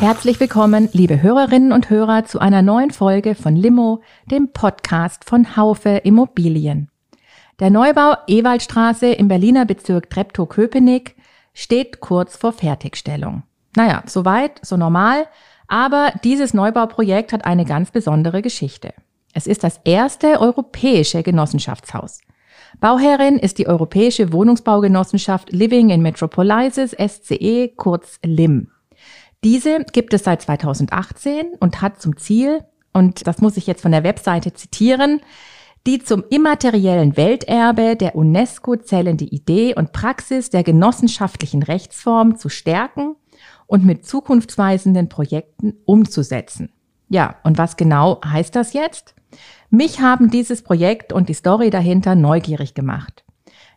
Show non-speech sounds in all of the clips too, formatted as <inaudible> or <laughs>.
Herzlich willkommen, liebe Hörerinnen und Hörer, zu einer neuen Folge von Limo, dem Podcast von Haufe Immobilien. Der Neubau Ewaldstraße im Berliner Bezirk Treptow-Köpenick steht kurz vor Fertigstellung. Naja, soweit, so normal, aber dieses Neubauprojekt hat eine ganz besondere Geschichte. Es ist das erste europäische Genossenschaftshaus. Bauherrin ist die Europäische Wohnungsbaugenossenschaft Living in Metropolises SCE, kurz LIM. Diese gibt es seit 2018 und hat zum Ziel, und das muss ich jetzt von der Webseite zitieren, die zum immateriellen Welterbe der UNESCO zählende Idee und Praxis der genossenschaftlichen Rechtsform zu stärken und mit zukunftsweisenden Projekten umzusetzen. Ja, und was genau heißt das jetzt? Mich haben dieses Projekt und die Story dahinter neugierig gemacht.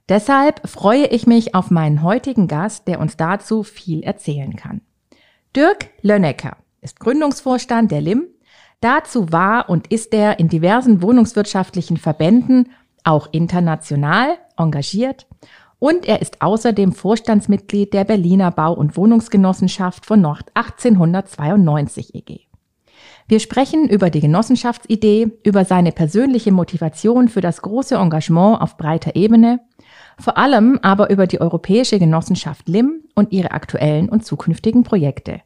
Deshalb freue ich mich auf meinen heutigen Gast, der uns dazu viel erzählen kann. Dirk Lönnecker ist Gründungsvorstand der LIM. Dazu war und ist er in diversen wohnungswirtschaftlichen Verbänden auch international engagiert und er ist außerdem Vorstandsmitglied der Berliner Bau- und Wohnungsgenossenschaft von Nord 1892 EG. Wir sprechen über die Genossenschaftsidee, über seine persönliche Motivation für das große Engagement auf breiter Ebene, vor allem aber über die Europäische Genossenschaft LIM und ihre aktuellen und zukünftigen Projekte.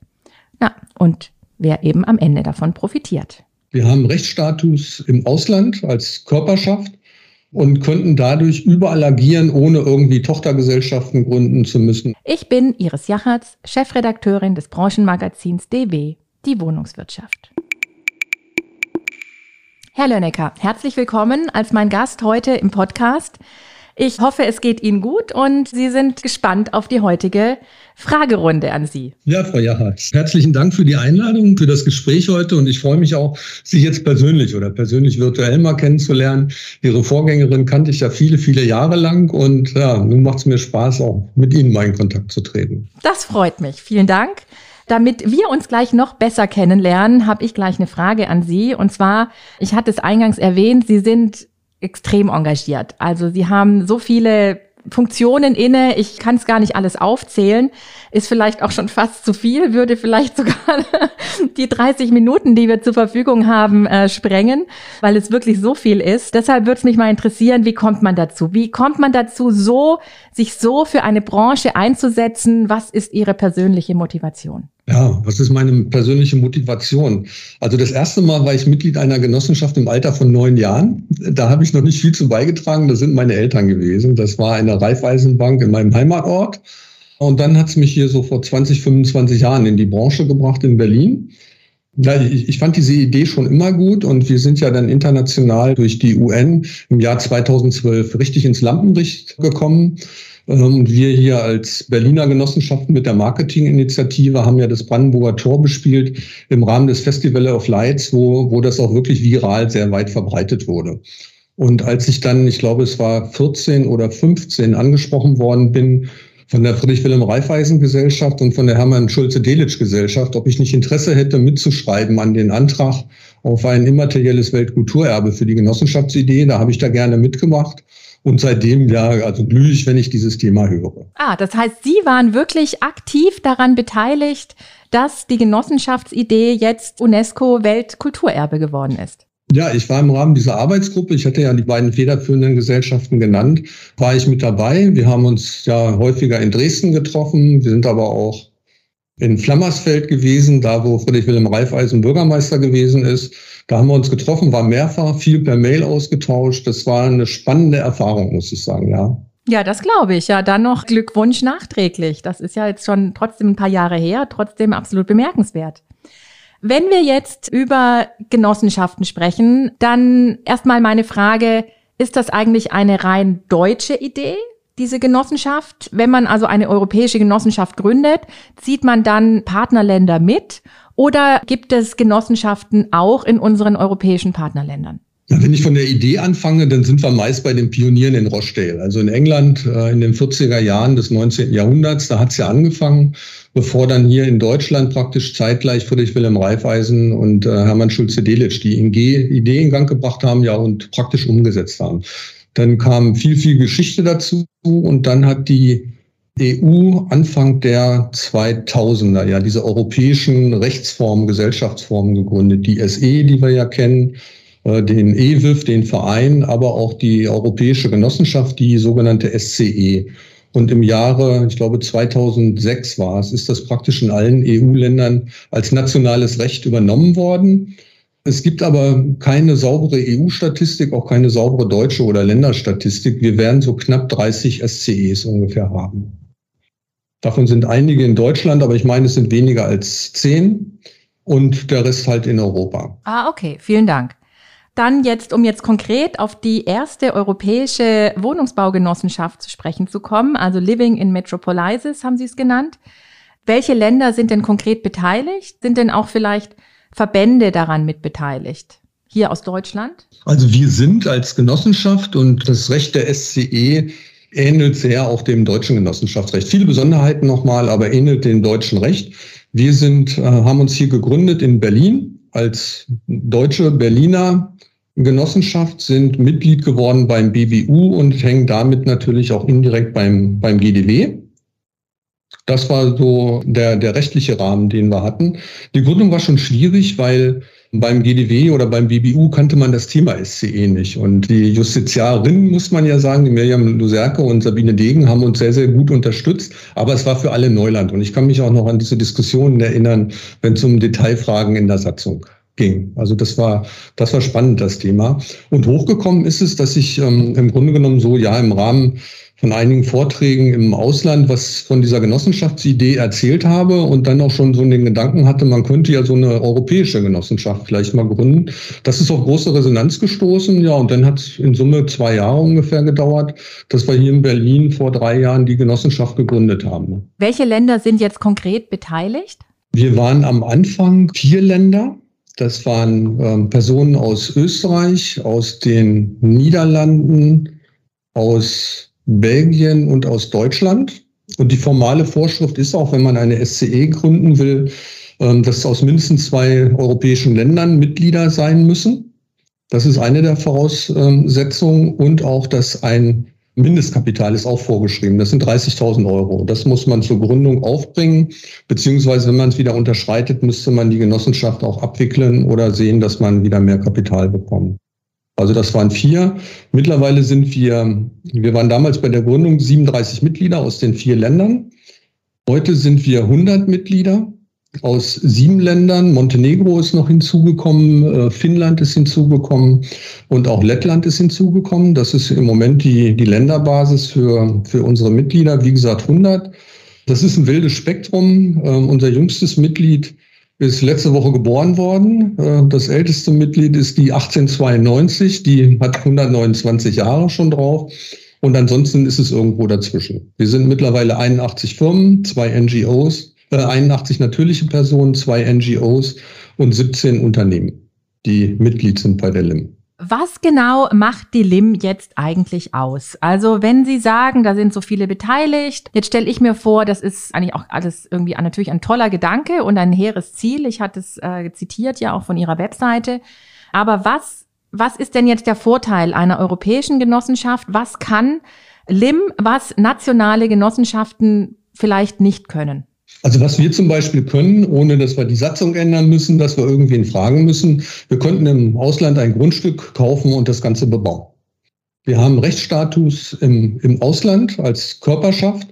Na, und wer eben am Ende davon profitiert. Wir haben Rechtsstatus im Ausland als Körperschaft und könnten dadurch überall agieren, ohne irgendwie Tochtergesellschaften gründen zu müssen. Ich bin Iris Jachertz, Chefredakteurin des Branchenmagazins DW, die Wohnungswirtschaft. Herr Lönnecker, herzlich willkommen als mein Gast heute im Podcast. Ich hoffe, es geht Ihnen gut und Sie sind gespannt auf die heutige Fragerunde an Sie. Ja, Frau Jachatz, herzlichen Dank für die Einladung, für das Gespräch heute und ich freue mich auch, Sie jetzt persönlich oder persönlich virtuell mal kennenzulernen. Ihre Vorgängerin kannte ich ja viele, viele Jahre lang und ja, nun macht es mir Spaß, auch mit Ihnen mal in Kontakt zu treten. Das freut mich. Vielen Dank. Damit wir uns gleich noch besser kennenlernen, habe ich gleich eine Frage an Sie. Und zwar, ich hatte es eingangs erwähnt, Sie sind extrem engagiert. Also sie haben so viele Funktionen inne, ich kann es gar nicht alles aufzählen, ist vielleicht auch schon fast zu viel, würde vielleicht sogar <laughs> die 30 Minuten, die wir zur Verfügung haben, äh, sprengen, weil es wirklich so viel ist. Deshalb würde es mich mal interessieren, wie kommt man dazu? Wie kommt man dazu, so sich so für eine Branche einzusetzen? Was ist Ihre persönliche Motivation? Ja, was ist meine persönliche Motivation? Also das erste Mal war ich Mitglied einer Genossenschaft im Alter von neun Jahren. Da habe ich noch nicht viel zu beigetragen. Das sind meine Eltern gewesen. Das war eine Raiffeisenbank in meinem Heimatort. Und dann hat es mich hier so vor 20, 25 Jahren in die Branche gebracht in Berlin. Ja, ich, ich fand diese Idee schon immer gut und wir sind ja dann international durch die UN im Jahr 2012 richtig ins Lampenlicht gekommen. Und ähm, wir hier als Berliner Genossenschaften mit der Marketinginitiative haben ja das Brandenburger Tor bespielt im Rahmen des Festival of Lights, wo, wo das auch wirklich viral sehr weit verbreitet wurde. Und als ich dann, ich glaube, es war 14 oder 15 angesprochen worden bin von der Friedrich-Wilhelm-Raiffeisen-Gesellschaft und von der Hermann-Schulze-Delitzsch-Gesellschaft, ob ich nicht Interesse hätte, mitzuschreiben an den Antrag auf ein immaterielles Weltkulturerbe für die Genossenschaftsidee. Da habe ich da gerne mitgemacht. Und seitdem, ja, also glühe ich, wenn ich dieses Thema höre. Ah, das heißt, Sie waren wirklich aktiv daran beteiligt, dass die Genossenschaftsidee jetzt UNESCO-Weltkulturerbe geworden ist. Ja, ich war im Rahmen dieser Arbeitsgruppe, ich hatte ja die beiden federführenden Gesellschaften genannt, war ich mit dabei. Wir haben uns ja häufiger in Dresden getroffen. Wir sind aber auch in Flammersfeld gewesen, da wo Friedrich Wilhelm Reifeisen Bürgermeister gewesen ist. Da haben wir uns getroffen, war mehrfach, viel per Mail ausgetauscht. Das war eine spannende Erfahrung, muss ich sagen, ja. Ja, das glaube ich. Ja, dann noch Glückwunsch nachträglich. Das ist ja jetzt schon trotzdem ein paar Jahre her, trotzdem absolut bemerkenswert. Wenn wir jetzt über Genossenschaften sprechen, dann erstmal meine Frage, ist das eigentlich eine rein deutsche Idee? Diese Genossenschaft? Wenn man also eine europäische Genossenschaft gründet, zieht man dann Partnerländer mit oder gibt es Genossenschaften auch in unseren europäischen Partnerländern? Wenn ich von der Idee anfange, dann sind wir meist bei den Pionieren in Rochdale. Also in England äh, in den 40er Jahren des 19. Jahrhunderts, da hat es ja angefangen, bevor dann hier in Deutschland praktisch zeitgleich Friedrich Wilhelm Reifeisen und äh, Hermann Schulze-Delitzsch die Idee in Gang gebracht haben ja und praktisch umgesetzt haben. Dann kam viel, viel Geschichte dazu und dann hat die EU Anfang der 2000er ja diese europäischen Rechtsformen, Gesellschaftsformen gegründet. Die SE, die wir ja kennen, äh, den EWIF, den Verein, aber auch die Europäische Genossenschaft, die sogenannte SCE. Und im Jahre, ich glaube 2006 war es, ist das praktisch in allen EU-Ländern als nationales Recht übernommen worden. Es gibt aber keine saubere EU-Statistik, auch keine saubere deutsche oder Länderstatistik. Wir werden so knapp 30 SCEs ungefähr haben. Davon sind einige in Deutschland, aber ich meine, es sind weniger als zehn und der Rest halt in Europa. Ah, okay, vielen Dank. Dann jetzt, um jetzt konkret auf die erste europäische Wohnungsbaugenossenschaft zu sprechen zu kommen, also Living in Metropolises haben Sie es genannt. Welche Länder sind denn konkret beteiligt? Sind denn auch vielleicht Verbände daran mitbeteiligt? Hier aus Deutschland? Also wir sind als Genossenschaft und das Recht der SCE ähnelt sehr auch dem deutschen Genossenschaftsrecht. Viele Besonderheiten nochmal, aber ähnelt dem deutschen Recht. Wir sind, äh, haben uns hier gegründet in Berlin als deutsche Berliner Genossenschaft, sind Mitglied geworden beim BWU und hängen damit natürlich auch indirekt beim, beim GDW. Das war so der, der rechtliche Rahmen, den wir hatten. Die Gründung war schon schwierig, weil beim GDW oder beim BBU kannte man das Thema SCE nicht. Und die Justiziarinnen, muss man ja sagen, die Miriam Luserke und Sabine Degen haben uns sehr, sehr gut unterstützt. Aber es war für alle Neuland. Und ich kann mich auch noch an diese Diskussionen erinnern, wenn es um Detailfragen in der Satzung ging. Also das war, das war spannend, das Thema. Und hochgekommen ist es, dass ich ähm, im Grunde genommen so, ja, im Rahmen von einigen Vorträgen im Ausland was von dieser Genossenschaftsidee erzählt habe und dann auch schon so den Gedanken hatte, man könnte ja so eine europäische Genossenschaft vielleicht mal gründen. Das ist auf große Resonanz gestoßen, ja, und dann hat es in Summe zwei Jahre ungefähr gedauert, dass wir hier in Berlin vor drei Jahren die Genossenschaft gegründet haben. Welche Länder sind jetzt konkret beteiligt? Wir waren am Anfang vier Länder. Das waren ähm, Personen aus Österreich, aus den Niederlanden, aus Belgien und aus Deutschland. Und die formale Vorschrift ist auch, wenn man eine SCE gründen will, ähm, dass aus mindestens zwei europäischen Ländern Mitglieder sein müssen. Das ist eine der Voraussetzungen und auch, dass ein Mindestkapital ist auch vorgeschrieben. Das sind 30.000 Euro. Das muss man zur Gründung aufbringen, beziehungsweise wenn man es wieder unterschreitet, müsste man die Genossenschaft auch abwickeln oder sehen, dass man wieder mehr Kapital bekommt. Also das waren vier. Mittlerweile sind wir, wir waren damals bei der Gründung 37 Mitglieder aus den vier Ländern. Heute sind wir 100 Mitglieder aus sieben Ländern. Montenegro ist noch hinzugekommen, äh, Finnland ist hinzugekommen und auch Lettland ist hinzugekommen. Das ist im Moment die, die Länderbasis für, für unsere Mitglieder. Wie gesagt, 100. Das ist ein wildes Spektrum. Ähm, unser jüngstes Mitglied ist letzte Woche geboren worden. Äh, das älteste Mitglied ist die 1892, die hat 129 Jahre schon drauf. Und ansonsten ist es irgendwo dazwischen. Wir sind mittlerweile 81 Firmen, zwei NGOs, äh, 81 natürliche Personen, zwei NGOs und 17 Unternehmen, die Mitglied sind bei der LIM. Was genau macht die LIM jetzt eigentlich aus? Also wenn Sie sagen, da sind so viele beteiligt, jetzt stelle ich mir vor, das ist eigentlich auch alles irgendwie natürlich ein toller Gedanke und ein hehres Ziel. Ich hatte es äh, zitiert ja auch von Ihrer Webseite. Aber was, was ist denn jetzt der Vorteil einer europäischen Genossenschaft? Was kann LIM, was nationale Genossenschaften vielleicht nicht können? Also was wir zum Beispiel können, ohne dass wir die Satzung ändern müssen, dass wir irgendwen fragen müssen, wir könnten im Ausland ein Grundstück kaufen und das Ganze bebauen. Wir haben Rechtsstatus im, im Ausland als Körperschaft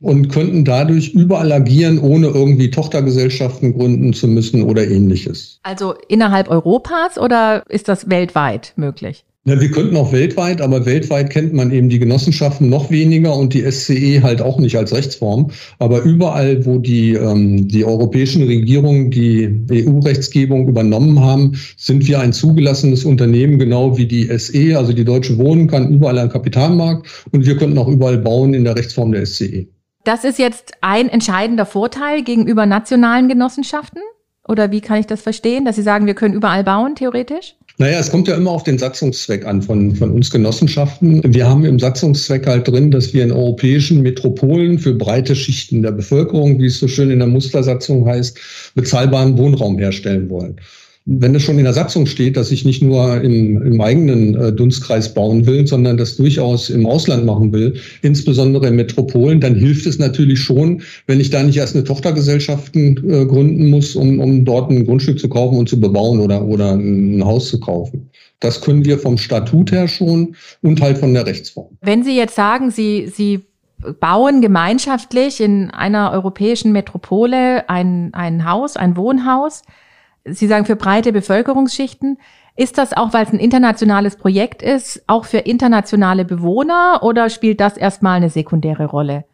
und könnten dadurch überall agieren, ohne irgendwie Tochtergesellschaften gründen zu müssen oder ähnliches. Also innerhalb Europas oder ist das weltweit möglich? Ja, wir könnten auch weltweit, aber weltweit kennt man eben die Genossenschaften noch weniger und die SCE halt auch nicht als Rechtsform. Aber überall, wo die, ähm, die europäischen Regierungen die EU-Rechtsgebung übernommen haben, sind wir ein zugelassenes Unternehmen, genau wie die SE, also die Deutsche Wohnen kann überall einen Kapitalmarkt und wir könnten auch überall bauen in der Rechtsform der SCE. Das ist jetzt ein entscheidender Vorteil gegenüber nationalen Genossenschaften? Oder wie kann ich das verstehen, dass Sie sagen, wir können überall bauen, theoretisch? Naja, es kommt ja immer auf den Satzungszweck an von, von uns Genossenschaften. Wir haben im Satzungszweck halt drin, dass wir in europäischen Metropolen für breite Schichten der Bevölkerung, wie es so schön in der Mustersatzung heißt, bezahlbaren Wohnraum herstellen wollen wenn es schon in der Satzung steht, dass ich nicht nur im, im eigenen äh, Dunstkreis bauen will, sondern das durchaus im Ausland machen will, insbesondere in Metropolen, dann hilft es natürlich schon, wenn ich da nicht erst eine Tochtergesellschaften äh, gründen muss, um, um dort ein Grundstück zu kaufen und zu bebauen oder, oder ein Haus zu kaufen. Das können wir vom Statut her schon und halt von der Rechtsform. Wenn Sie jetzt sagen, Sie, Sie bauen gemeinschaftlich in einer europäischen Metropole ein, ein Haus, ein Wohnhaus, Sie sagen für breite Bevölkerungsschichten. Ist das auch, weil es ein internationales Projekt ist, auch für internationale Bewohner oder spielt das erstmal eine sekundäre Rolle?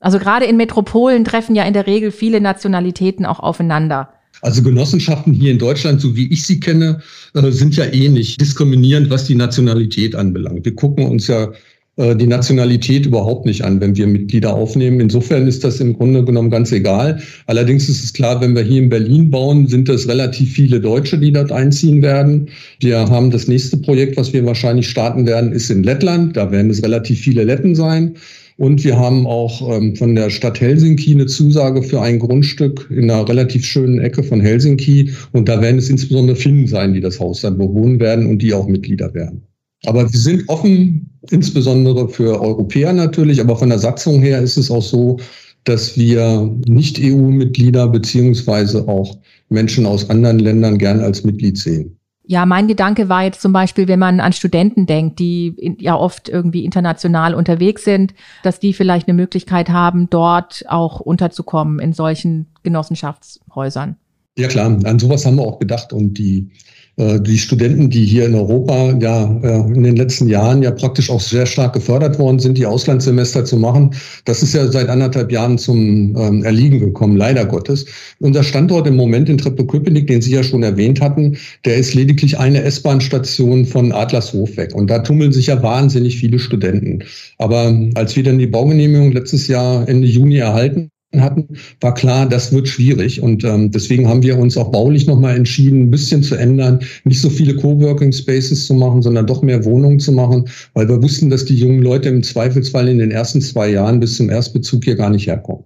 Also gerade in Metropolen treffen ja in der Regel viele Nationalitäten auch aufeinander. Also Genossenschaften hier in Deutschland, so wie ich sie kenne, äh, sind ja eh nicht diskriminierend, was die Nationalität anbelangt. Wir gucken uns ja die Nationalität überhaupt nicht an, wenn wir Mitglieder aufnehmen. Insofern ist das im Grunde genommen ganz egal. Allerdings ist es klar, wenn wir hier in Berlin bauen, sind es relativ viele Deutsche, die dort einziehen werden. Wir haben das nächste Projekt, was wir wahrscheinlich starten werden, ist in Lettland. Da werden es relativ viele Letten sein. Und wir haben auch ähm, von der Stadt Helsinki eine Zusage für ein Grundstück in einer relativ schönen Ecke von Helsinki. Und da werden es insbesondere Finnen sein, die das Haus dann bewohnen werden und die auch Mitglieder werden. Aber wir sind offen, insbesondere für Europäer natürlich, aber von der Satzung her ist es auch so, dass wir Nicht-EU-Mitglieder beziehungsweise auch Menschen aus anderen Ländern gern als Mitglied sehen. Ja, mein Gedanke war jetzt zum Beispiel, wenn man an Studenten denkt, die ja oft irgendwie international unterwegs sind, dass die vielleicht eine Möglichkeit haben, dort auch unterzukommen in solchen Genossenschaftshäusern. Ja klar, an sowas haben wir auch gedacht und die die Studenten, die hier in Europa ja äh, in den letzten Jahren ja praktisch auch sehr stark gefördert worden sind, die Auslandssemester zu machen, das ist ja seit anderthalb Jahren zum ähm, Erliegen gekommen, leider Gottes. Unser Standort im Moment in Treptow-Köpenick, den Sie ja schon erwähnt hatten, der ist lediglich eine S-Bahn-Station von Adlershof weg. Und da tummeln sich ja wahnsinnig viele Studenten. Aber als wir dann die Baugenehmigung letztes Jahr Ende Juni erhalten hatten, war klar, das wird schwierig. Und ähm, deswegen haben wir uns auch baulich nochmal entschieden, ein bisschen zu ändern, nicht so viele Coworking Spaces zu machen, sondern doch mehr Wohnungen zu machen, weil wir wussten, dass die jungen Leute im Zweifelsfall in den ersten zwei Jahren bis zum Erstbezug hier gar nicht herkommen.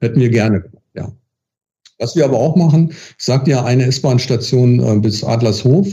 Hätten wir gerne, ja. Was wir aber auch machen, ich sagte ja eine S-Bahn-Station äh, bis Adlershof.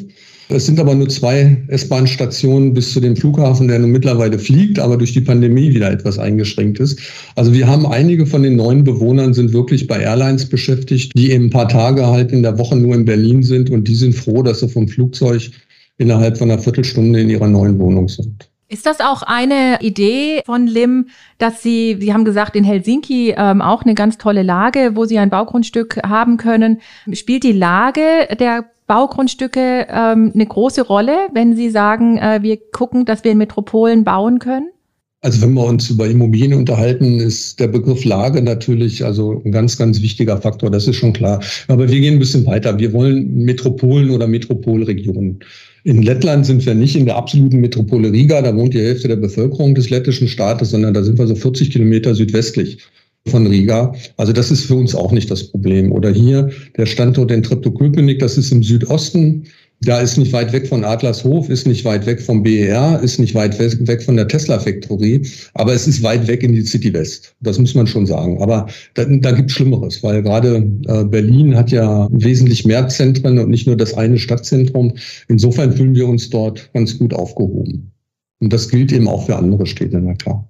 Es sind aber nur zwei S-Bahn-Stationen bis zu dem Flughafen, der nun mittlerweile fliegt, aber durch die Pandemie wieder etwas eingeschränkt ist. Also wir haben einige von den neuen Bewohnern sind wirklich bei Airlines beschäftigt, die eben ein paar Tage halt in der Woche nur in Berlin sind und die sind froh, dass sie vom Flugzeug innerhalb von einer Viertelstunde in ihrer neuen Wohnung sind. Ist das auch eine Idee von Lim, dass Sie, Sie haben gesagt, in Helsinki ähm, auch eine ganz tolle Lage, wo Sie ein Baugrundstück haben können. Spielt die Lage der Baugrundstücke ähm, eine große Rolle, wenn Sie sagen, äh, wir gucken, dass wir in Metropolen bauen können? Also wenn wir uns über Immobilien unterhalten, ist der Begriff Lage natürlich also ein ganz, ganz wichtiger Faktor, das ist schon klar. Aber wir gehen ein bisschen weiter. Wir wollen Metropolen oder Metropolregionen. In Lettland sind wir nicht in der absoluten Metropole Riga, da wohnt die Hälfte der Bevölkerung des lettischen Staates, sondern da sind wir so 40 Kilometer südwestlich von Riga. Also das ist für uns auch nicht das Problem. Oder hier der Standort in Treptow-Köpenick, das ist im Südosten. Da ist nicht weit weg von Adlershof, ist nicht weit weg vom BER, ist nicht weit weg von der Tesla Factory, aber es ist weit weg in die City West. Das muss man schon sagen. Aber da, da gibt Schlimmeres, weil gerade äh, Berlin hat ja wesentlich mehr Zentren und nicht nur das eine Stadtzentrum. Insofern fühlen wir uns dort ganz gut aufgehoben. Und das gilt eben auch für andere Städte, na klar.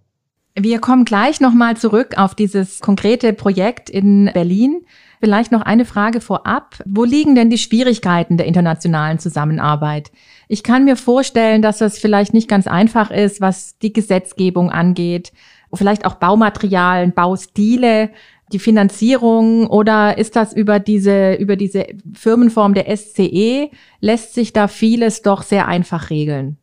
Wir kommen gleich nochmal zurück auf dieses konkrete Projekt in Berlin. Vielleicht noch eine Frage vorab. Wo liegen denn die Schwierigkeiten der internationalen Zusammenarbeit? Ich kann mir vorstellen, dass das vielleicht nicht ganz einfach ist, was die Gesetzgebung angeht, vielleicht auch Baumaterialien, Baustile. die Finanzierung oder ist das über diese, über diese Firmenform der SCE? Lässt sich da vieles doch sehr einfach regeln?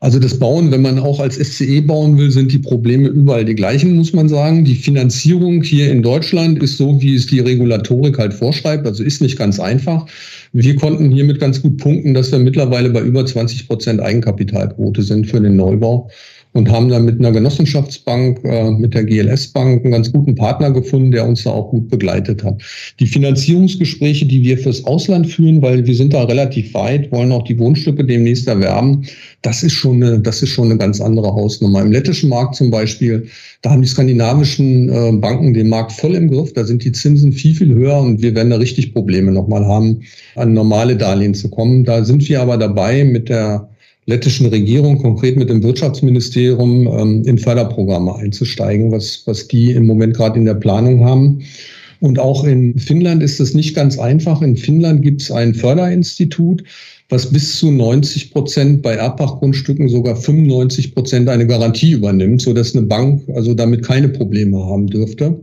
Also das Bauen, wenn man auch als SCE bauen will, sind die Probleme überall die gleichen, muss man sagen. Die Finanzierung hier in Deutschland ist so, wie es die Regulatorik halt vorschreibt, also ist nicht ganz einfach. Wir konnten hiermit ganz gut punkten, dass wir mittlerweile bei über 20 Prozent Eigenkapitalquote sind für den Neubau und haben dann mit einer Genossenschaftsbank, äh, mit der GLS Bank, einen ganz guten Partner gefunden, der uns da auch gut begleitet hat. Die Finanzierungsgespräche, die wir fürs Ausland führen, weil wir sind da relativ weit, wollen auch die Wohnstücke demnächst erwerben, das ist schon eine, das ist schon eine ganz andere Hausnummer. Im lettischen Markt zum Beispiel, da haben die skandinavischen äh, Banken den Markt voll im Griff, da sind die Zinsen viel, viel höher und wir werden da richtig Probleme nochmal haben, an normale Darlehen zu kommen. Da sind wir aber dabei mit der lettischen Regierung, konkret mit dem Wirtschaftsministerium, ähm, in Förderprogramme einzusteigen, was, was die im Moment gerade in der Planung haben. Und auch in Finnland ist es nicht ganz einfach. In Finnland gibt es ein Förderinstitut, was bis zu 90 Prozent bei Erbpachtgrundstücken sogar 95 Prozent eine Garantie übernimmt, sodass eine Bank also damit keine Probleme haben dürfte.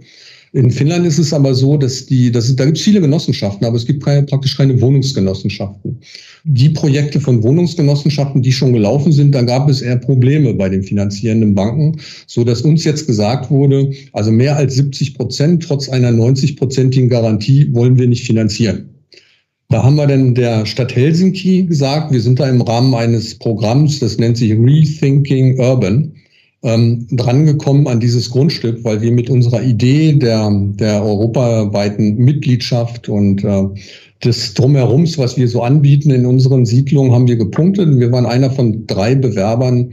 In Finnland ist es aber so, dass die, dass, da gibt es viele Genossenschaften, aber es gibt keine, praktisch keine Wohnungsgenossenschaften. Die Projekte von Wohnungsgenossenschaften, die schon gelaufen sind, da gab es eher Probleme bei den finanzierenden Banken, so dass uns jetzt gesagt wurde, also mehr als 70 Prozent trotz einer 90-prozentigen Garantie wollen wir nicht finanzieren. Da haben wir dann der Stadt Helsinki gesagt, wir sind da im Rahmen eines Programms, das nennt sich Rethinking Urban ähm, drangekommen an dieses Grundstück, weil wir mit unserer Idee der, der europaweiten Mitgliedschaft und äh, des Drumherums, was wir so anbieten in unseren Siedlungen, haben wir gepunktet. Wir waren einer von drei Bewerbern,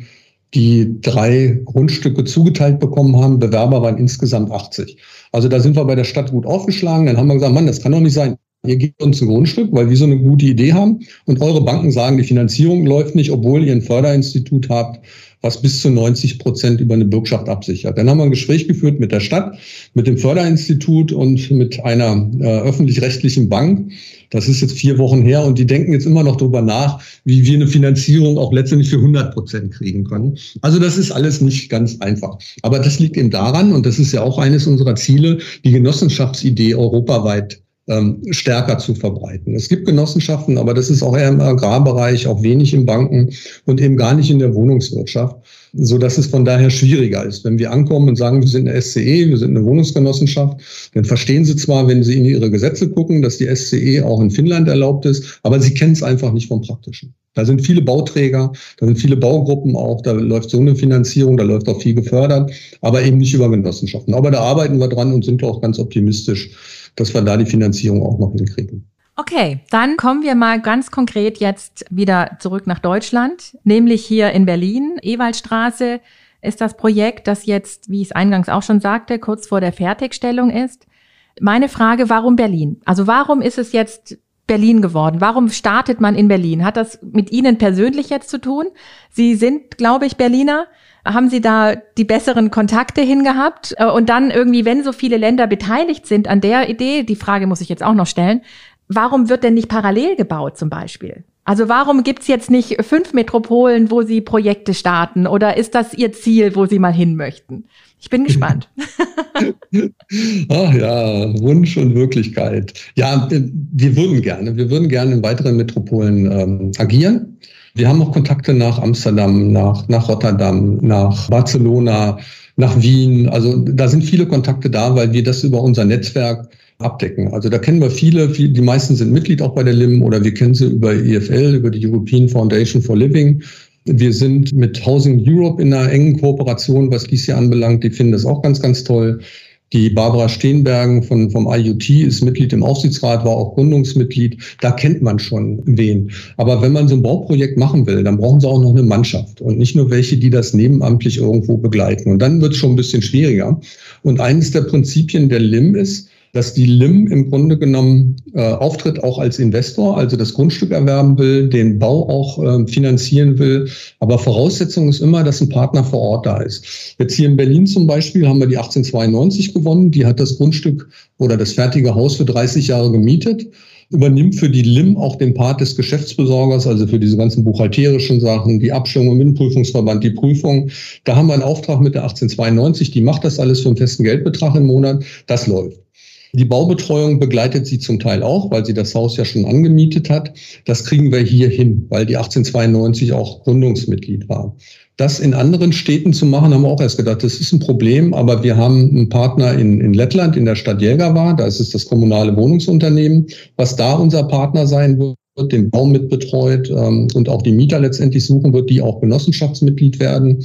die drei Grundstücke zugeteilt bekommen haben. Bewerber waren insgesamt 80. Also da sind wir bei der Stadt gut aufgeschlagen. Dann haben wir gesagt, Mann, das kann doch nicht sein. Ihr gebt uns ein Grundstück, weil wir so eine gute Idee haben. Und eure Banken sagen, die Finanzierung läuft nicht, obwohl ihr ein Förderinstitut habt was bis zu 90 Prozent über eine Bürgschaft absichert. Dann haben wir ein Gespräch geführt mit der Stadt, mit dem Förderinstitut und mit einer äh, öffentlich-rechtlichen Bank. Das ist jetzt vier Wochen her und die denken jetzt immer noch darüber nach, wie wir eine Finanzierung auch letztendlich für 100 Prozent kriegen können. Also das ist alles nicht ganz einfach. Aber das liegt eben daran, und das ist ja auch eines unserer Ziele, die Genossenschaftsidee europaweit ähm, stärker zu verbreiten. Es gibt Genossenschaften, aber das ist auch eher im Agrarbereich, auch wenig in Banken und eben gar nicht in der Wohnungswirtschaft, so dass es von daher schwieriger ist. Wenn wir ankommen und sagen, wir sind eine SCE, wir sind eine Wohnungsgenossenschaft, dann verstehen sie zwar, wenn sie in ihre Gesetze gucken, dass die SCE auch in Finnland erlaubt ist, aber sie kennen es einfach nicht vom Praktischen. Da sind viele Bauträger, da sind viele Baugruppen auch, da läuft so eine Finanzierung, da läuft auch viel gefördert, aber eben nicht über Genossenschaften. Aber da arbeiten wir dran und sind auch ganz optimistisch, dass wir da die Finanzierung auch noch hinkriegen. Okay, dann kommen wir mal ganz konkret jetzt wieder zurück nach Deutschland, nämlich hier in Berlin. Ewaldstraße ist das Projekt, das jetzt, wie ich es eingangs auch schon sagte, kurz vor der Fertigstellung ist. Meine Frage, warum Berlin? Also warum ist es jetzt Berlin geworden? Warum startet man in Berlin? Hat das mit Ihnen persönlich jetzt zu tun? Sie sind, glaube ich, Berliner. Haben Sie da die besseren Kontakte hingehabt? Äh, und dann irgendwie, wenn so viele Länder beteiligt sind an der Idee, die Frage muss ich jetzt auch noch stellen, warum wird denn nicht parallel gebaut zum Beispiel? Also warum gibt's jetzt nicht fünf Metropolen, wo Sie Projekte starten? Oder ist das Ihr Ziel, wo Sie mal hin möchten? Ich bin gespannt. <laughs> <laughs> Ach ja, Wunsch und Wirklichkeit. Ja, wir würden gerne, wir würden gerne in weiteren Metropolen ähm, agieren. Wir haben auch Kontakte nach Amsterdam, nach, nach Rotterdam, nach Barcelona, nach Wien. Also da sind viele Kontakte da, weil wir das über unser Netzwerk abdecken. Also da kennen wir viele, die meisten sind Mitglied auch bei der LIM oder wir kennen sie über EFL, über die European Foundation for Living. Wir sind mit Housing Europe in einer engen Kooperation, was dies hier anbelangt. Die finden das auch ganz, ganz toll. Die Barbara Steenbergen von, vom IUT ist Mitglied im Aufsichtsrat, war auch Gründungsmitglied. Da kennt man schon wen. Aber wenn man so ein Bauprojekt machen will, dann brauchen sie auch noch eine Mannschaft und nicht nur welche, die das nebenamtlich irgendwo begleiten. Und dann wird es schon ein bisschen schwieriger. Und eines der Prinzipien der LIM ist, dass die LIM im Grunde genommen äh, auftritt auch als Investor, also das Grundstück erwerben will, den Bau auch äh, finanzieren will. Aber Voraussetzung ist immer, dass ein Partner vor Ort da ist. Jetzt hier in Berlin zum Beispiel haben wir die 1892 gewonnen. Die hat das Grundstück oder das fertige Haus für 30 Jahre gemietet. übernimmt für die LIM auch den Part des Geschäftsbesorgers, also für diese ganzen buchhalterischen Sachen, die Abstimmung mit dem Prüfungsverband, die Prüfung. Da haben wir einen Auftrag mit der 1892, die macht das alles für einen festen Geldbetrag im Monat. Das läuft. Die Baubetreuung begleitet sie zum Teil auch, weil sie das Haus ja schon angemietet hat. Das kriegen wir hier hin, weil die 1892 auch Gründungsmitglied war. Das in anderen Städten zu machen, haben wir auch erst gedacht, das ist ein Problem, aber wir haben einen Partner in, in Lettland, in der Stadt Jelgava, da ist es das kommunale Wohnungsunternehmen, was da unser Partner sein wird den Bau mitbetreut ähm, und auch die Mieter letztendlich suchen wird, die auch Genossenschaftsmitglied werden.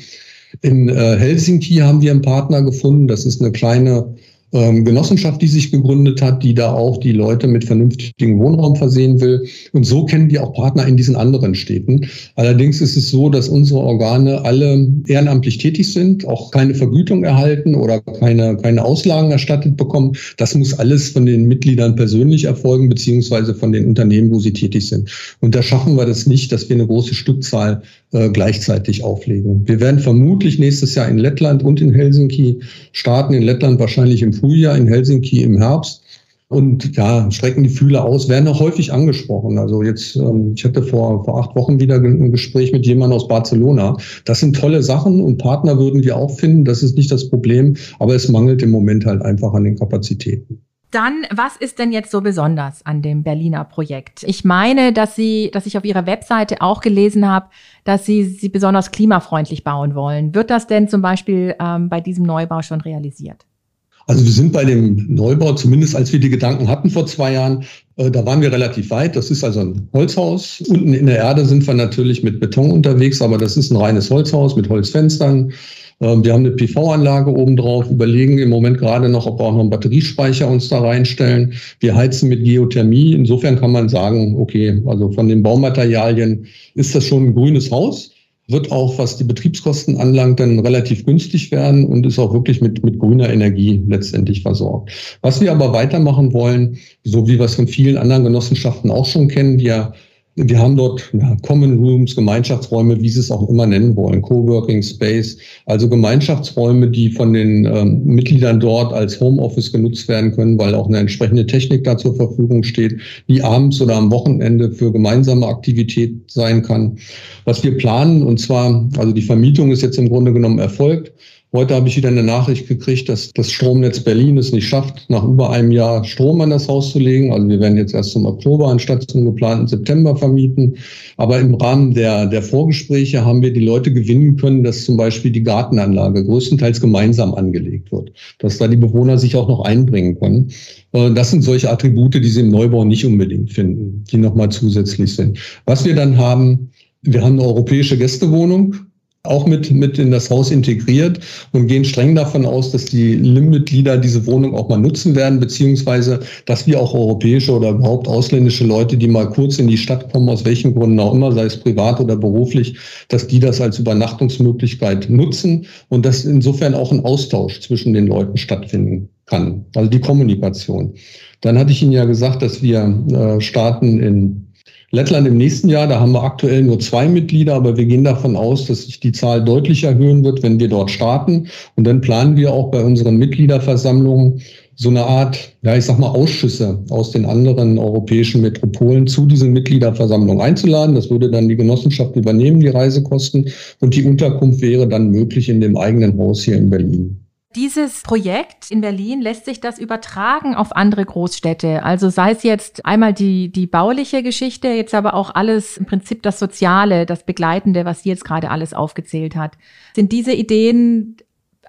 In äh, Helsinki haben wir einen Partner gefunden. Das ist eine kleine ähm, Genossenschaft, die sich gegründet hat, die da auch die Leute mit vernünftigem Wohnraum versehen will. Und so kennen wir auch Partner in diesen anderen Städten. Allerdings ist es so, dass unsere Organe alle ehrenamtlich tätig sind, auch keine Vergütung erhalten oder keine, keine Auslagen erstattet bekommen. Das muss alles von den Mitgliedern persönlich erfolgen, beziehungsweise von den Unternehmen, wo sie tätig sind. Und da schaffen wir das nicht, dass wir eine große Stückzahl äh, gleichzeitig auflegen. Wir werden vermutlich nächstes Jahr in Lettland und in Helsinki starten. In Lettland wahrscheinlich im Frühjahr, in Helsinki im Herbst. Und ja, strecken die Fühler aus, werden auch häufig angesprochen. Also jetzt, ähm, ich hatte vor, vor acht Wochen wieder ein Gespräch mit jemandem aus Barcelona. Das sind tolle Sachen und Partner würden wir auch finden. Das ist nicht das Problem, aber es mangelt im Moment halt einfach an den Kapazitäten. Dann, was ist denn jetzt so besonders an dem Berliner Projekt? Ich meine, dass Sie, dass ich auf Ihrer Webseite auch gelesen habe, dass Sie sie besonders klimafreundlich bauen wollen. Wird das denn zum Beispiel ähm, bei diesem Neubau schon realisiert? Also wir sind bei dem Neubau, zumindest als wir die Gedanken hatten vor zwei Jahren, äh, da waren wir relativ weit. Das ist also ein Holzhaus. Unten in der Erde sind wir natürlich mit Beton unterwegs, aber das ist ein reines Holzhaus mit Holzfenstern. Ähm, wir haben eine PV-Anlage oben drauf, überlegen im Moment gerade noch, ob wir auch noch einen Batteriespeicher uns da reinstellen. Wir heizen mit Geothermie. Insofern kann man sagen, okay, also von den Baumaterialien ist das schon ein grünes Haus wird auch, was die Betriebskosten anlangt, dann relativ günstig werden und ist auch wirklich mit, mit grüner Energie letztendlich versorgt. Was wir aber weitermachen wollen, so wie wir es von vielen anderen Genossenschaften auch schon kennen, die ja wir haben dort ja, Common Rooms, Gemeinschaftsräume, wie Sie es auch immer nennen wollen, Coworking Space, also Gemeinschaftsräume, die von den ähm, Mitgliedern dort als Homeoffice genutzt werden können, weil auch eine entsprechende Technik da zur Verfügung steht, die abends oder am Wochenende für gemeinsame Aktivität sein kann. Was wir planen, und zwar, also die Vermietung ist jetzt im Grunde genommen erfolgt. Heute habe ich wieder eine Nachricht gekriegt, dass das Stromnetz Berlin es nicht schafft, nach über einem Jahr Strom an das Haus zu legen. Also wir werden jetzt erst zum Oktober anstatt zum geplanten September vermieten. Aber im Rahmen der, der Vorgespräche haben wir die Leute gewinnen können, dass zum Beispiel die Gartenanlage größtenteils gemeinsam angelegt wird, dass da die Bewohner sich auch noch einbringen können. Äh, das sind solche Attribute, die sie im Neubau nicht unbedingt finden, die nochmal zusätzlich sind. Was wir dann haben, wir haben eine europäische Gästewohnung, auch mit, mit in das Haus integriert und gehen streng davon aus, dass die LIM-Mitglieder diese Wohnung auch mal nutzen werden, beziehungsweise dass wir auch europäische oder überhaupt ausländische Leute, die mal kurz in die Stadt kommen, aus welchen Gründen auch immer, sei es privat oder beruflich, dass die das als Übernachtungsmöglichkeit nutzen und dass insofern auch ein Austausch zwischen den Leuten stattfinden kann, also die Kommunikation. Dann hatte ich Ihnen ja gesagt, dass wir äh, starten in Lettland im nächsten Jahr, da haben wir aktuell nur zwei Mitglieder, aber wir gehen davon aus, dass sich die Zahl deutlich erhöhen wird, wenn wir dort starten. Und dann planen wir auch bei unseren Mitgliederversammlungen so eine Art, ja, ich sag mal, Ausschüsse aus den anderen europäischen Metropolen zu diesen Mitgliederversammlungen einzuladen. Das würde dann die Genossenschaft übernehmen, die Reisekosten. Und die Unterkunft wäre dann möglich in dem eigenen Haus hier in Berlin. Dieses Projekt in Berlin lässt sich das übertragen auf andere Großstädte. Also sei es jetzt einmal die, die bauliche Geschichte, jetzt aber auch alles im Prinzip das Soziale, das Begleitende, was sie jetzt gerade alles aufgezählt hat. Sind diese Ideen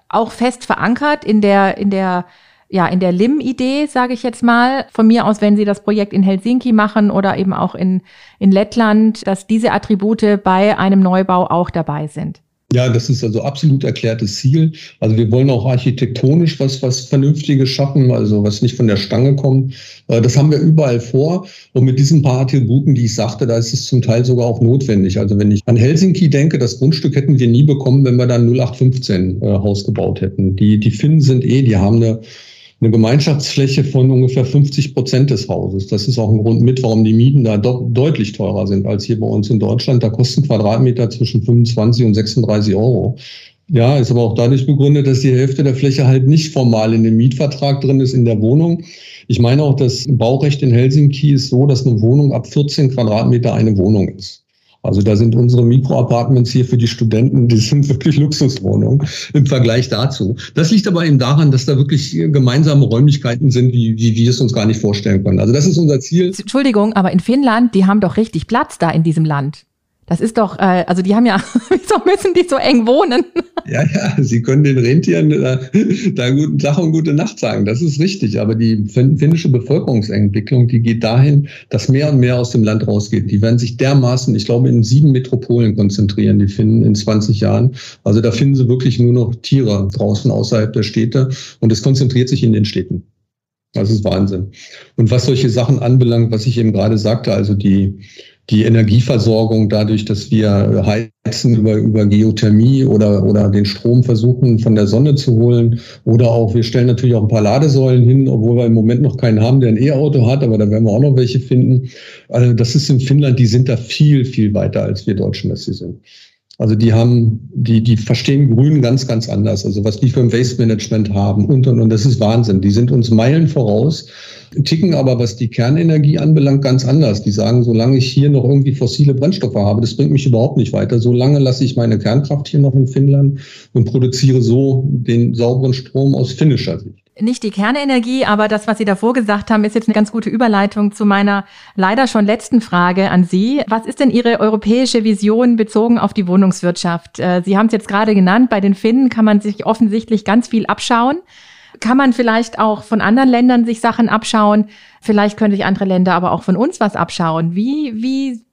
auch fest verankert in der, in der, ja, in der LIM-Idee, sage ich jetzt mal. Von mir aus, wenn Sie das Projekt in Helsinki machen oder eben auch in, in Lettland, dass diese Attribute bei einem Neubau auch dabei sind. Ja, das ist also absolut erklärtes Ziel. Also wir wollen auch architektonisch was, was Vernünftiges schaffen, also was nicht von der Stange kommt. Äh, das haben wir überall vor. Und mit diesen paar Attributen, die ich sagte, da ist es zum Teil sogar auch notwendig. Also wenn ich an Helsinki denke, das Grundstück hätten wir nie bekommen, wenn wir dann 0815 äh, Haus gebaut hätten. Die, die Finnen sind eh, die haben eine eine Gemeinschaftsfläche von ungefähr 50 Prozent des Hauses. Das ist auch ein Grund mit, warum die Mieten da deutlich teurer sind als hier bei uns in Deutschland. Da kosten Quadratmeter zwischen 25 und 36 Euro. Ja, ist aber auch dadurch begründet, dass die Hälfte der Fläche halt nicht formal in dem Mietvertrag drin ist in der Wohnung. Ich meine auch, das Baurecht in Helsinki ist so, dass eine Wohnung ab 14 Quadratmeter eine Wohnung ist. Also da sind unsere Mikroapartments hier für die Studenten, die sind wirklich Luxuswohnungen im Vergleich dazu. Das liegt aber eben daran, dass da wirklich gemeinsame Räumlichkeiten sind, wie, wie wir es uns gar nicht vorstellen können. Also das ist unser Ziel. Entschuldigung, aber in Finnland, die haben doch richtig Platz da in diesem Land. Das ist doch, äh, also die haben ja, <laughs> wieso müssen die so eng wohnen? Ja, ja, sie können den Rentieren da, da guten Tag und gute Nacht sagen. Das ist richtig. Aber die finnische Bevölkerungsentwicklung, die geht dahin, dass mehr und mehr aus dem Land rausgeht. Die werden sich dermaßen, ich glaube, in sieben Metropolen konzentrieren, die Finnen in 20 Jahren. Also da finden sie wirklich nur noch Tiere draußen außerhalb der Städte. Und es konzentriert sich in den Städten. Das ist Wahnsinn. Und was solche Sachen anbelangt, was ich eben gerade sagte, also die, die Energieversorgung dadurch, dass wir heizen über, über Geothermie oder, oder den Strom versuchen von der Sonne zu holen. Oder auch, wir stellen natürlich auch ein paar Ladesäulen hin, obwohl wir im Moment noch keinen haben, der ein E-Auto hat, aber da werden wir auch noch welche finden. Also das ist in Finnland, die sind da viel, viel weiter, als wir Deutschen das hier sind. Also die haben, die, die verstehen Grün ganz, ganz anders. Also was die für ein Waste Management haben und, und, und das ist Wahnsinn. Die sind uns Meilen voraus ticken aber, was die Kernenergie anbelangt, ganz anders. Die sagen, solange ich hier noch irgendwie fossile Brennstoffe habe, das bringt mich überhaupt nicht weiter. Solange lasse ich meine Kernkraft hier noch in Finnland und produziere so den sauberen Strom aus finnischer Sicht nicht die Kernenergie, aber das, was Sie davor gesagt haben, ist jetzt eine ganz gute Überleitung zu meiner leider schon letzten Frage an Sie. Was ist denn Ihre europäische Vision bezogen auf die Wohnungswirtschaft? Äh, Sie haben es jetzt gerade genannt, bei den Finnen kann man sich offensichtlich ganz viel abschauen kann man vielleicht auch von anderen Ländern sich Sachen abschauen. Vielleicht können sich andere Länder aber auch von uns was abschauen. Wie, wie,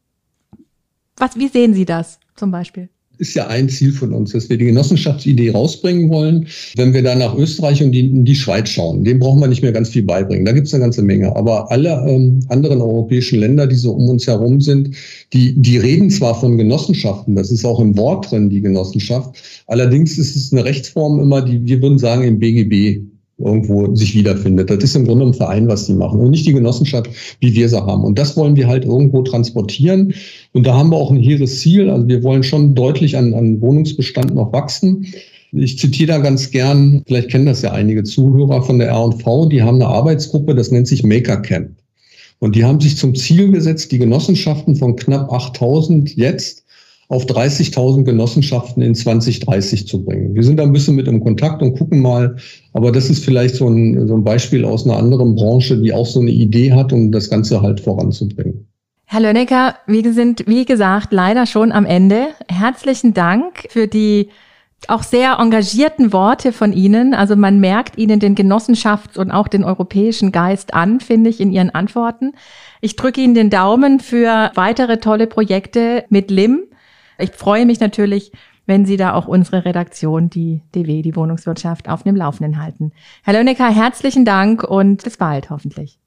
was, wie sehen Sie das zum Beispiel? Ist ja ein Ziel von uns, dass wir die Genossenschaftsidee rausbringen wollen. Wenn wir dann nach Österreich und die, in die Schweiz schauen, dem brauchen wir nicht mehr ganz viel beibringen. Da gibt es eine ganze Menge. Aber alle ähm, anderen europäischen Länder, die so um uns herum sind, die, die reden zwar von Genossenschaften, das ist auch im Wort drin, die Genossenschaft. Allerdings ist es eine Rechtsform immer, die wir würden sagen im BGB irgendwo sich wiederfindet. Das ist im Grunde ein Verein, was sie machen und nicht die Genossenschaft, wie wir sie haben. Und das wollen wir halt irgendwo transportieren. Und da haben wir auch ein hehres Ziel. Also wir wollen schon deutlich an, an Wohnungsbestand noch wachsen. Ich zitiere da ganz gern, vielleicht kennen das ja einige Zuhörer von der R&V, die haben eine Arbeitsgruppe, das nennt sich Maker Camp. Und die haben sich zum Ziel gesetzt, die Genossenschaften von knapp 8000 jetzt auf 30.000 Genossenschaften in 2030 zu bringen. Wir sind da ein bisschen mit im Kontakt und gucken mal, aber das ist vielleicht so ein, so ein Beispiel aus einer anderen Branche, die auch so eine Idee hat, um das Ganze halt voranzubringen. Herr Lönnecker, wir sind, wie gesagt, leider schon am Ende. Herzlichen Dank für die auch sehr engagierten Worte von Ihnen. Also man merkt Ihnen den Genossenschafts- und auch den europäischen Geist an, finde ich, in Ihren Antworten. Ich drücke Ihnen den Daumen für weitere tolle Projekte mit LIM. Ich freue mich natürlich, wenn Sie da auch unsere Redaktion, die DW, die Wohnungswirtschaft, auf dem Laufenden halten. Herr Lönnecker, herzlichen Dank und bis bald hoffentlich.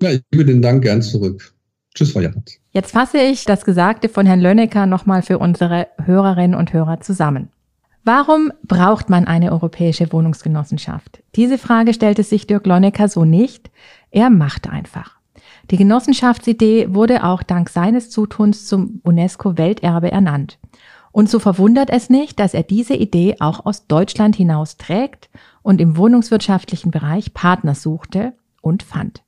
Ja, ich gebe den Dank gern zurück. Tschüss, Frau Jachatz. Jetzt fasse ich das Gesagte von Herrn Lönnecker nochmal für unsere Hörerinnen und Hörer zusammen. Warum braucht man eine europäische Wohnungsgenossenschaft? Diese Frage stellte sich Dirk Lönnecker so nicht. Er macht einfach. Die Genossenschaftsidee wurde auch dank seines Zutuns zum UNESCO-Welterbe ernannt. Und so verwundert es nicht, dass er diese Idee auch aus Deutschland hinaus trägt und im wohnungswirtschaftlichen Bereich Partner suchte und fand.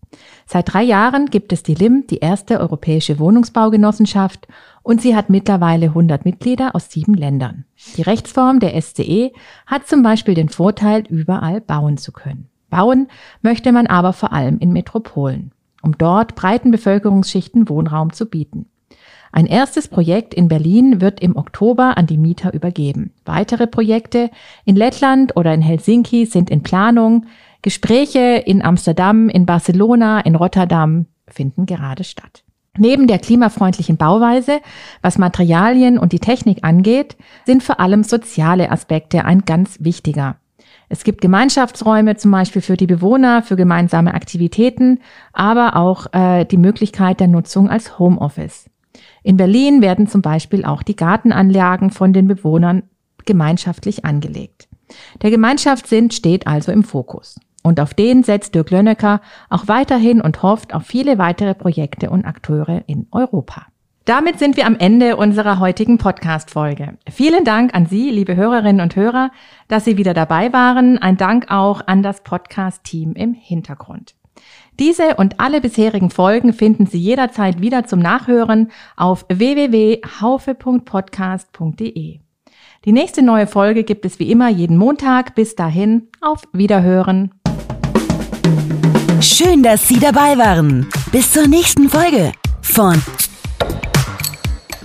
Seit drei Jahren gibt es die LIM, die erste europäische Wohnungsbaugenossenschaft, und sie hat mittlerweile 100 Mitglieder aus sieben Ländern. Die Rechtsform der SCE hat zum Beispiel den Vorteil, überall bauen zu können. Bauen möchte man aber vor allem in Metropolen um dort breiten Bevölkerungsschichten Wohnraum zu bieten. Ein erstes Projekt in Berlin wird im Oktober an die Mieter übergeben. Weitere Projekte in Lettland oder in Helsinki sind in Planung. Gespräche in Amsterdam, in Barcelona, in Rotterdam finden gerade statt. Neben der klimafreundlichen Bauweise, was Materialien und die Technik angeht, sind vor allem soziale Aspekte ein ganz wichtiger. Es gibt Gemeinschaftsräume zum Beispiel für die Bewohner, für gemeinsame Aktivitäten, aber auch äh, die Möglichkeit der Nutzung als Homeoffice. In Berlin werden zum Beispiel auch die Gartenanlagen von den Bewohnern gemeinschaftlich angelegt. Der Gemeinschaftssinn steht also im Fokus. Und auf den setzt Dirk Lönnecker auch weiterhin und hofft auf viele weitere Projekte und Akteure in Europa. Damit sind wir am Ende unserer heutigen Podcast-Folge. Vielen Dank an Sie, liebe Hörerinnen und Hörer, dass Sie wieder dabei waren. Ein Dank auch an das Podcast-Team im Hintergrund. Diese und alle bisherigen Folgen finden Sie jederzeit wieder zum Nachhören auf www.haufe.podcast.de. Die nächste neue Folge gibt es wie immer jeden Montag. Bis dahin, auf Wiederhören. Schön, dass Sie dabei waren. Bis zur nächsten Folge von